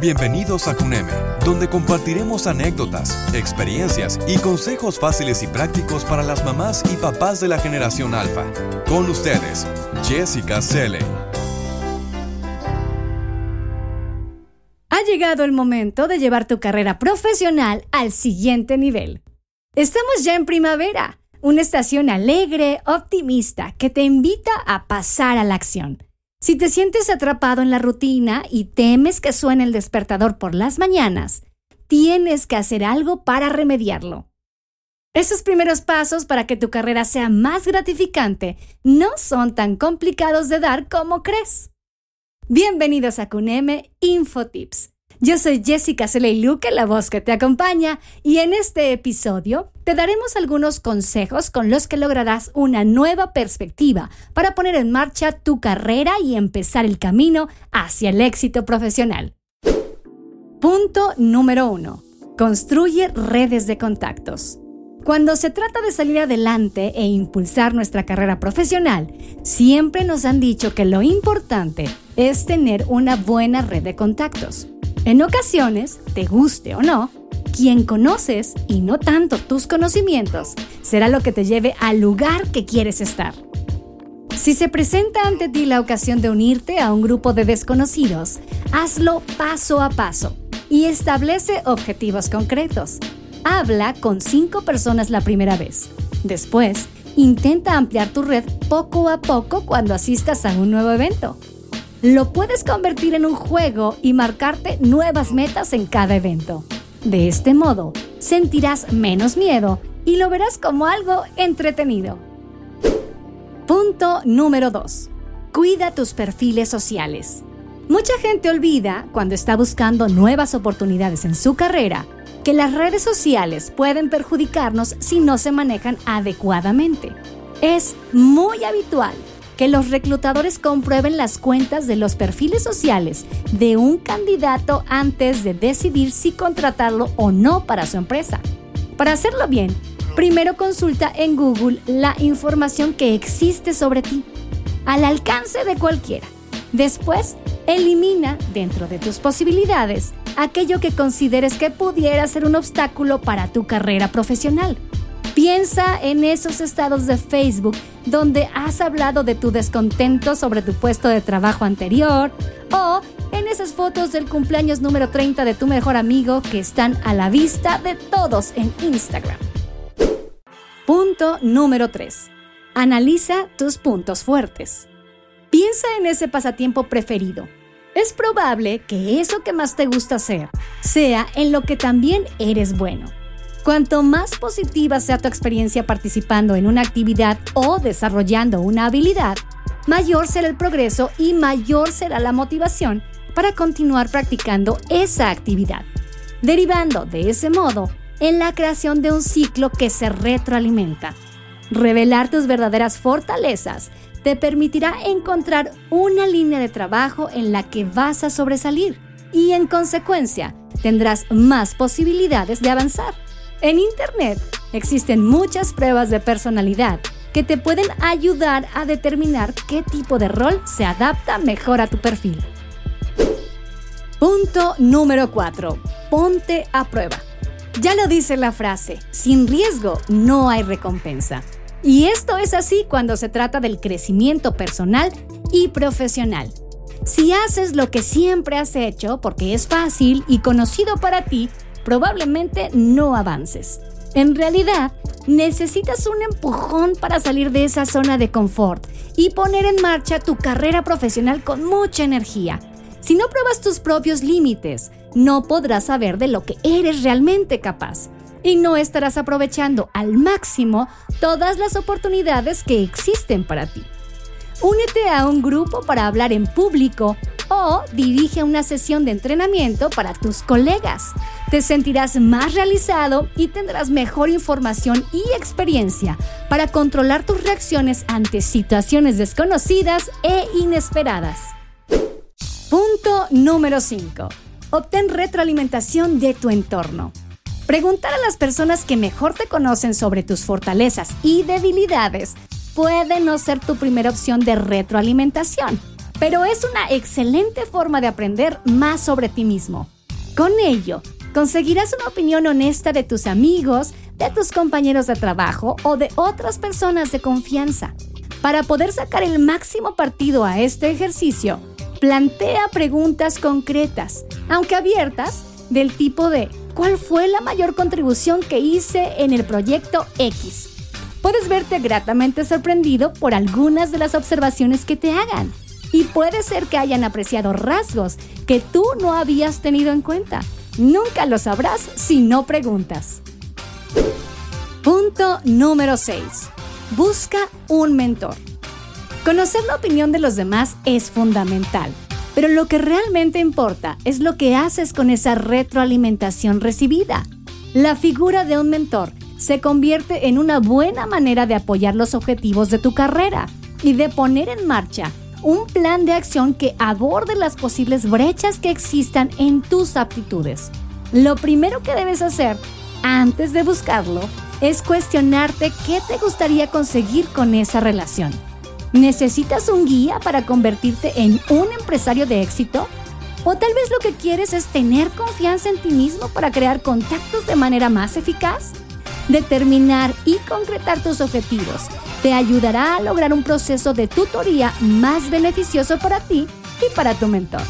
Bienvenidos a CUNEME, donde compartiremos anécdotas, experiencias y consejos fáciles y prácticos para las mamás y papás de la generación alfa. Con ustedes, Jessica Selle. Ha llegado el momento de llevar tu carrera profesional al siguiente nivel. Estamos ya en primavera, una estación alegre, optimista, que te invita a pasar a la acción. Si te sientes atrapado en la rutina y temes que suene el despertador por las mañanas, tienes que hacer algo para remediarlo. Esos primeros pasos para que tu carrera sea más gratificante no son tan complicados de dar como crees. Bienvenidos a CUNEME InfoTips yo soy Jessica Luque, la voz que te acompaña, y en este episodio te daremos algunos consejos con los que lograrás una nueva perspectiva para poner en marcha tu carrera y empezar el camino hacia el éxito profesional. Punto número 1. Construye redes de contactos. Cuando se trata de salir adelante e impulsar nuestra carrera profesional, siempre nos han dicho que lo importante es tener una buena red de contactos. En ocasiones, te guste o no, quien conoces y no tanto tus conocimientos será lo que te lleve al lugar que quieres estar. Si se presenta ante ti la ocasión de unirte a un grupo de desconocidos, hazlo paso a paso y establece objetivos concretos. Habla con cinco personas la primera vez. Después, intenta ampliar tu red poco a poco cuando asistas a un nuevo evento lo puedes convertir en un juego y marcarte nuevas metas en cada evento. De este modo, sentirás menos miedo y lo verás como algo entretenido. Punto número 2. Cuida tus perfiles sociales. Mucha gente olvida, cuando está buscando nuevas oportunidades en su carrera, que las redes sociales pueden perjudicarnos si no se manejan adecuadamente. Es muy habitual que los reclutadores comprueben las cuentas de los perfiles sociales de un candidato antes de decidir si contratarlo o no para su empresa. Para hacerlo bien, primero consulta en Google la información que existe sobre ti, al alcance de cualquiera. Después, elimina dentro de tus posibilidades aquello que consideres que pudiera ser un obstáculo para tu carrera profesional. Piensa en esos estados de Facebook donde has hablado de tu descontento sobre tu puesto de trabajo anterior o en esas fotos del cumpleaños número 30 de tu mejor amigo que están a la vista de todos en Instagram. Punto número 3. Analiza tus puntos fuertes. Piensa en ese pasatiempo preferido. Es probable que eso que más te gusta hacer sea en lo que también eres bueno. Cuanto más positiva sea tu experiencia participando en una actividad o desarrollando una habilidad, mayor será el progreso y mayor será la motivación para continuar practicando esa actividad, derivando de ese modo en la creación de un ciclo que se retroalimenta. Revelar tus verdaderas fortalezas te permitirá encontrar una línea de trabajo en la que vas a sobresalir y en consecuencia tendrás más posibilidades de avanzar. En Internet existen muchas pruebas de personalidad que te pueden ayudar a determinar qué tipo de rol se adapta mejor a tu perfil. Punto número 4. Ponte a prueba. Ya lo dice la frase, sin riesgo no hay recompensa. Y esto es así cuando se trata del crecimiento personal y profesional. Si haces lo que siempre has hecho porque es fácil y conocido para ti, probablemente no avances. En realidad, necesitas un empujón para salir de esa zona de confort y poner en marcha tu carrera profesional con mucha energía. Si no pruebas tus propios límites, no podrás saber de lo que eres realmente capaz y no estarás aprovechando al máximo todas las oportunidades que existen para ti. Únete a un grupo para hablar en público o dirige una sesión de entrenamiento para tus colegas. Te sentirás más realizado y tendrás mejor información y experiencia para controlar tus reacciones ante situaciones desconocidas e inesperadas. Punto número 5. Obtén retroalimentación de tu entorno. Preguntar a las personas que mejor te conocen sobre tus fortalezas y debilidades puede no ser tu primera opción de retroalimentación. Pero es una excelente forma de aprender más sobre ti mismo. Con ello, conseguirás una opinión honesta de tus amigos, de tus compañeros de trabajo o de otras personas de confianza. Para poder sacar el máximo partido a este ejercicio, plantea preguntas concretas, aunque abiertas, del tipo de ¿cuál fue la mayor contribución que hice en el proyecto X? Puedes verte gratamente sorprendido por algunas de las observaciones que te hagan. Y puede ser que hayan apreciado rasgos que tú no habías tenido en cuenta. Nunca lo sabrás si no preguntas. Punto número 6. Busca un mentor. Conocer la opinión de los demás es fundamental, pero lo que realmente importa es lo que haces con esa retroalimentación recibida. La figura de un mentor se convierte en una buena manera de apoyar los objetivos de tu carrera y de poner en marcha un plan de acción que aborde las posibles brechas que existan en tus aptitudes. Lo primero que debes hacer antes de buscarlo es cuestionarte qué te gustaría conseguir con esa relación. ¿Necesitas un guía para convertirte en un empresario de éxito? ¿O tal vez lo que quieres es tener confianza en ti mismo para crear contactos de manera más eficaz? Determinar y concretar tus objetivos te ayudará a lograr un proceso de tutoría más beneficioso para ti y para tu mentor.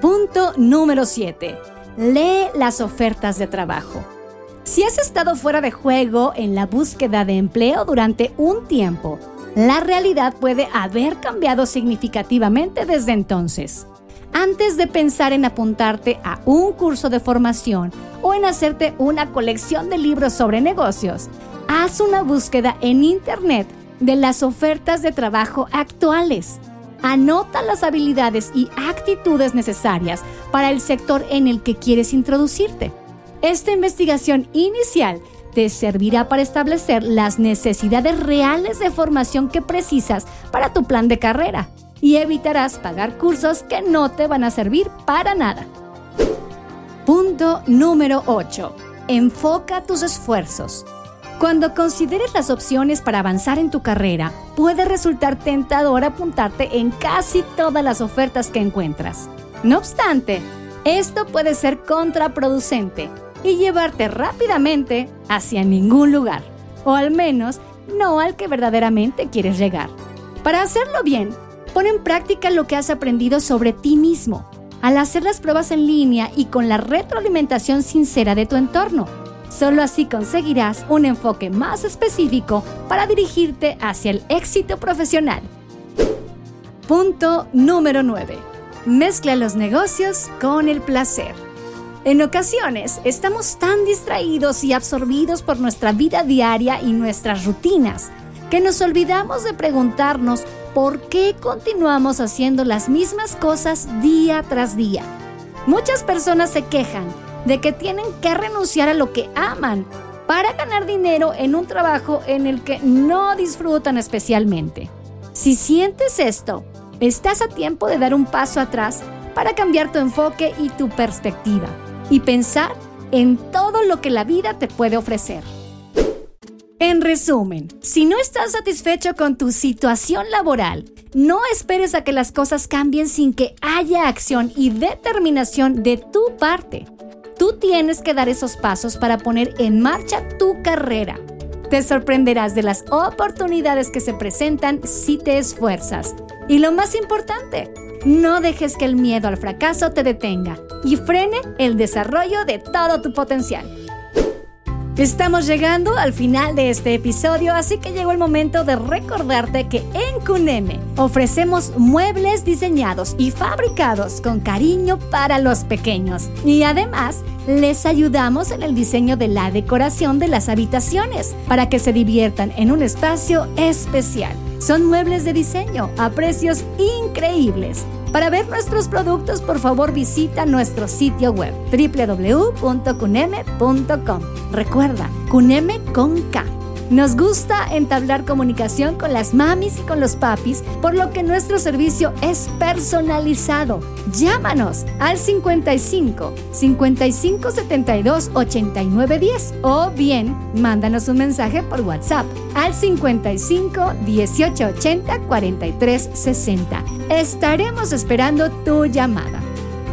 Punto número 7. Lee las ofertas de trabajo. Si has estado fuera de juego en la búsqueda de empleo durante un tiempo, la realidad puede haber cambiado significativamente desde entonces. Antes de pensar en apuntarte a un curso de formación o en hacerte una colección de libros sobre negocios, haz una búsqueda en Internet de las ofertas de trabajo actuales. Anota las habilidades y actitudes necesarias para el sector en el que quieres introducirte. Esta investigación inicial te servirá para establecer las necesidades reales de formación que precisas para tu plan de carrera y evitarás pagar cursos que no te van a servir para nada. Punto número 8. Enfoca tus esfuerzos. Cuando consideres las opciones para avanzar en tu carrera, puede resultar tentador apuntarte en casi todas las ofertas que encuentras. No obstante, esto puede ser contraproducente y llevarte rápidamente hacia ningún lugar, o al menos no al que verdaderamente quieres llegar. Para hacerlo bien, pon en práctica lo que has aprendido sobre ti mismo, al hacer las pruebas en línea y con la retroalimentación sincera de tu entorno. Solo así conseguirás un enfoque más específico para dirigirte hacia el éxito profesional. Punto número 9. Mezcla los negocios con el placer. En ocasiones estamos tan distraídos y absorbidos por nuestra vida diaria y nuestras rutinas que nos olvidamos de preguntarnos por qué continuamos haciendo las mismas cosas día tras día. Muchas personas se quejan de que tienen que renunciar a lo que aman para ganar dinero en un trabajo en el que no disfrutan especialmente. Si sientes esto, estás a tiempo de dar un paso atrás para cambiar tu enfoque y tu perspectiva y pensar en todo lo que la vida te puede ofrecer. En resumen, si no estás satisfecho con tu situación laboral, no esperes a que las cosas cambien sin que haya acción y determinación de tu parte. Tú tienes que dar esos pasos para poner en marcha tu carrera. Te sorprenderás de las oportunidades que se presentan si te esfuerzas. Y lo más importante, no dejes que el miedo al fracaso te detenga y frene el desarrollo de todo tu potencial. Estamos llegando al final de este episodio, así que llegó el momento de recordarte que en Cuneme ofrecemos muebles diseñados y fabricados con cariño para los pequeños. Y además, les ayudamos en el diseño de la decoración de las habitaciones para que se diviertan en un espacio especial. Son muebles de diseño a precios increíbles. Para ver nuestros productos, por favor visita nuestro sitio web www.cuneme.com. Recuerda, Cuneme con K. Nos gusta entablar comunicación con las mamis y con los papis, por lo que nuestro servicio es personalizado. Llámanos al 55 55 72 89 10 o bien mándanos un mensaje por WhatsApp al 55 18 80 43 60. Estaremos esperando tu llamada.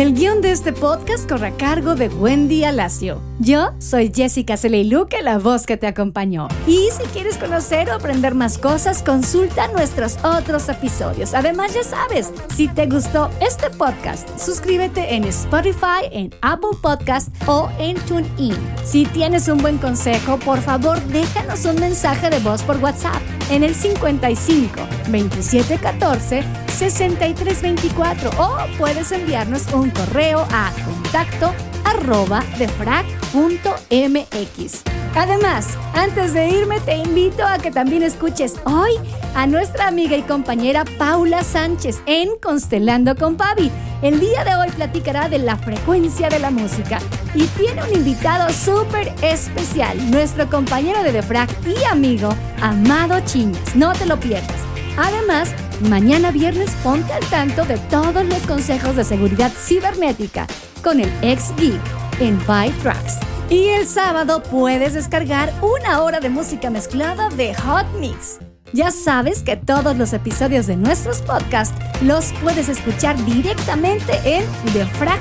El guion de este podcast corre a cargo de Wendy Alacio. Yo soy Jessica Celeiluque, la voz que te acompañó. Y si quieres conocer o aprender más cosas, consulta nuestros otros episodios. Además, ya sabes, si te gustó este podcast, suscríbete en Spotify, en Apple Podcast o en TuneIn. Si tienes un buen consejo, por favor, déjanos un mensaje de voz por WhatsApp en el 55 27 14 63 24 o puedes enviarnos un correo a contacto arroba defrag.mx. Además, antes de irme te invito a que también escuches hoy a nuestra amiga y compañera Paula Sánchez en Constelando con Pavi. El día de hoy platicará de la frecuencia de la música y tiene un invitado súper especial, nuestro compañero de Defrag y amigo, Amado Chiñas. No te lo pierdas. Además, mañana viernes ponte al tanto de todos los consejos de seguridad cibernética con el ex geek en By Tracks. Y el sábado puedes descargar una hora de música mezclada de Hot Mix. Ya sabes que todos los episodios de nuestros podcasts los puedes escuchar directamente en defrag.mx.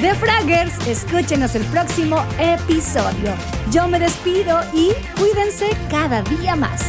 The Fraggers, escúchenos el próximo episodio. Yo me despido y cuídense cada día más.